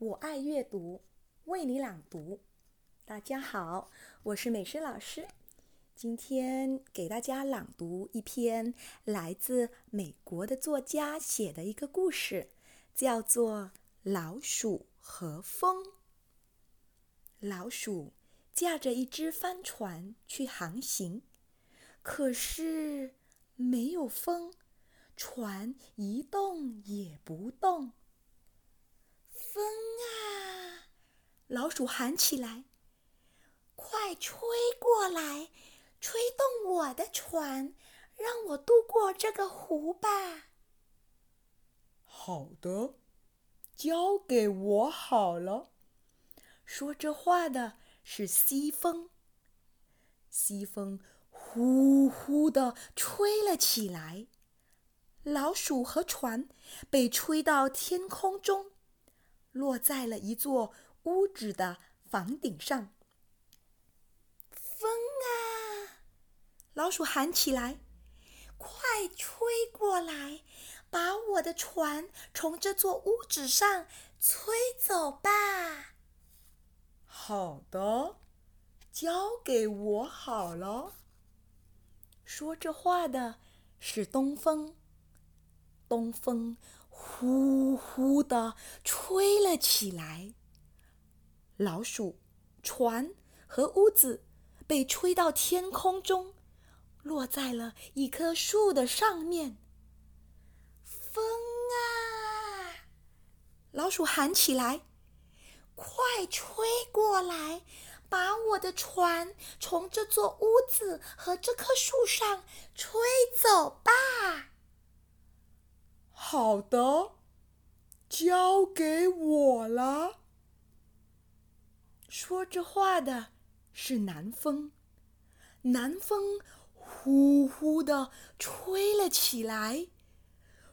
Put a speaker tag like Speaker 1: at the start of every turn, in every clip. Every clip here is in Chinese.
Speaker 1: 我爱阅读，为你朗读。大家好，我是美诗老师。今天给大家朗读一篇来自美国的作家写的一个故事，叫做《老鼠和风》。老鼠驾着一只帆船去航行，可是没有风，船一动也不动。风啊！老鼠喊起来：“快吹过来，吹动我的船，让我渡过这个湖吧！”
Speaker 2: 好的，交给我好了。
Speaker 1: 说这话的是西风。西风呼呼地吹了起来，老鼠和船被吹到天空中。落在了一座屋子的房顶上。风啊！老鼠喊起来：“快吹过来，把我的船从这座屋子上吹走吧！”
Speaker 2: 好的，交给我好了。
Speaker 1: 说这话的是东风。东风。呼呼地吹了起来，老鼠、船和屋子被吹到天空中，落在了一棵树的上面。风啊！老鼠喊起来：“快吹过来，把我的船从这座屋子和这棵树上吹走吧！”
Speaker 2: 好的，交给我了。
Speaker 1: 说这话的是南风，南风呼呼地吹了起来，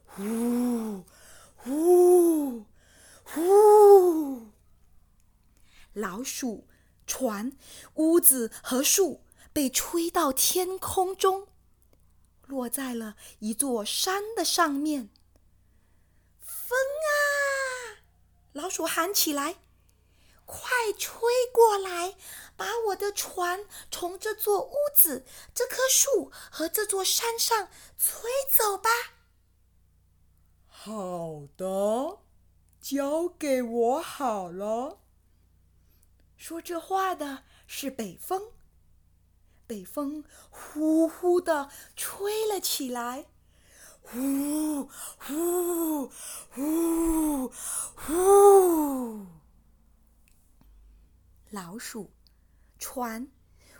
Speaker 1: 呼呼呼。老鼠、船、屋子和树被吹到天空中，落在了一座山的上面。风啊！老鼠喊起来：“快吹过来，把我的船从这座屋子、这棵树和这座山上吹走吧！”
Speaker 2: 好的，交给我好了。
Speaker 1: 说这话的是北风，北风呼呼的吹了起来。呼呼呼呼！老鼠、船、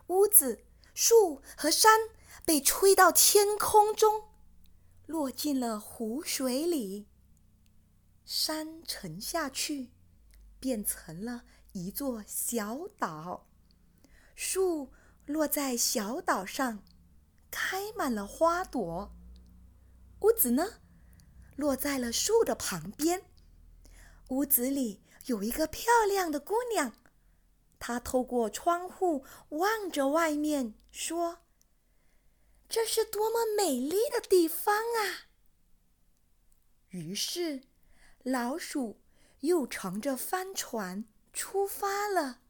Speaker 1: 屋子、树和山被吹到天空中，落进了湖水里。山沉下去，变成了一座小岛。树落在小岛上，开满了花朵。屋子呢，落在了树的旁边。屋子里有一个漂亮的姑娘，她透过窗户望着外面，说：“这是多么美丽的地方啊！”于是，老鼠又乘着帆船出发了。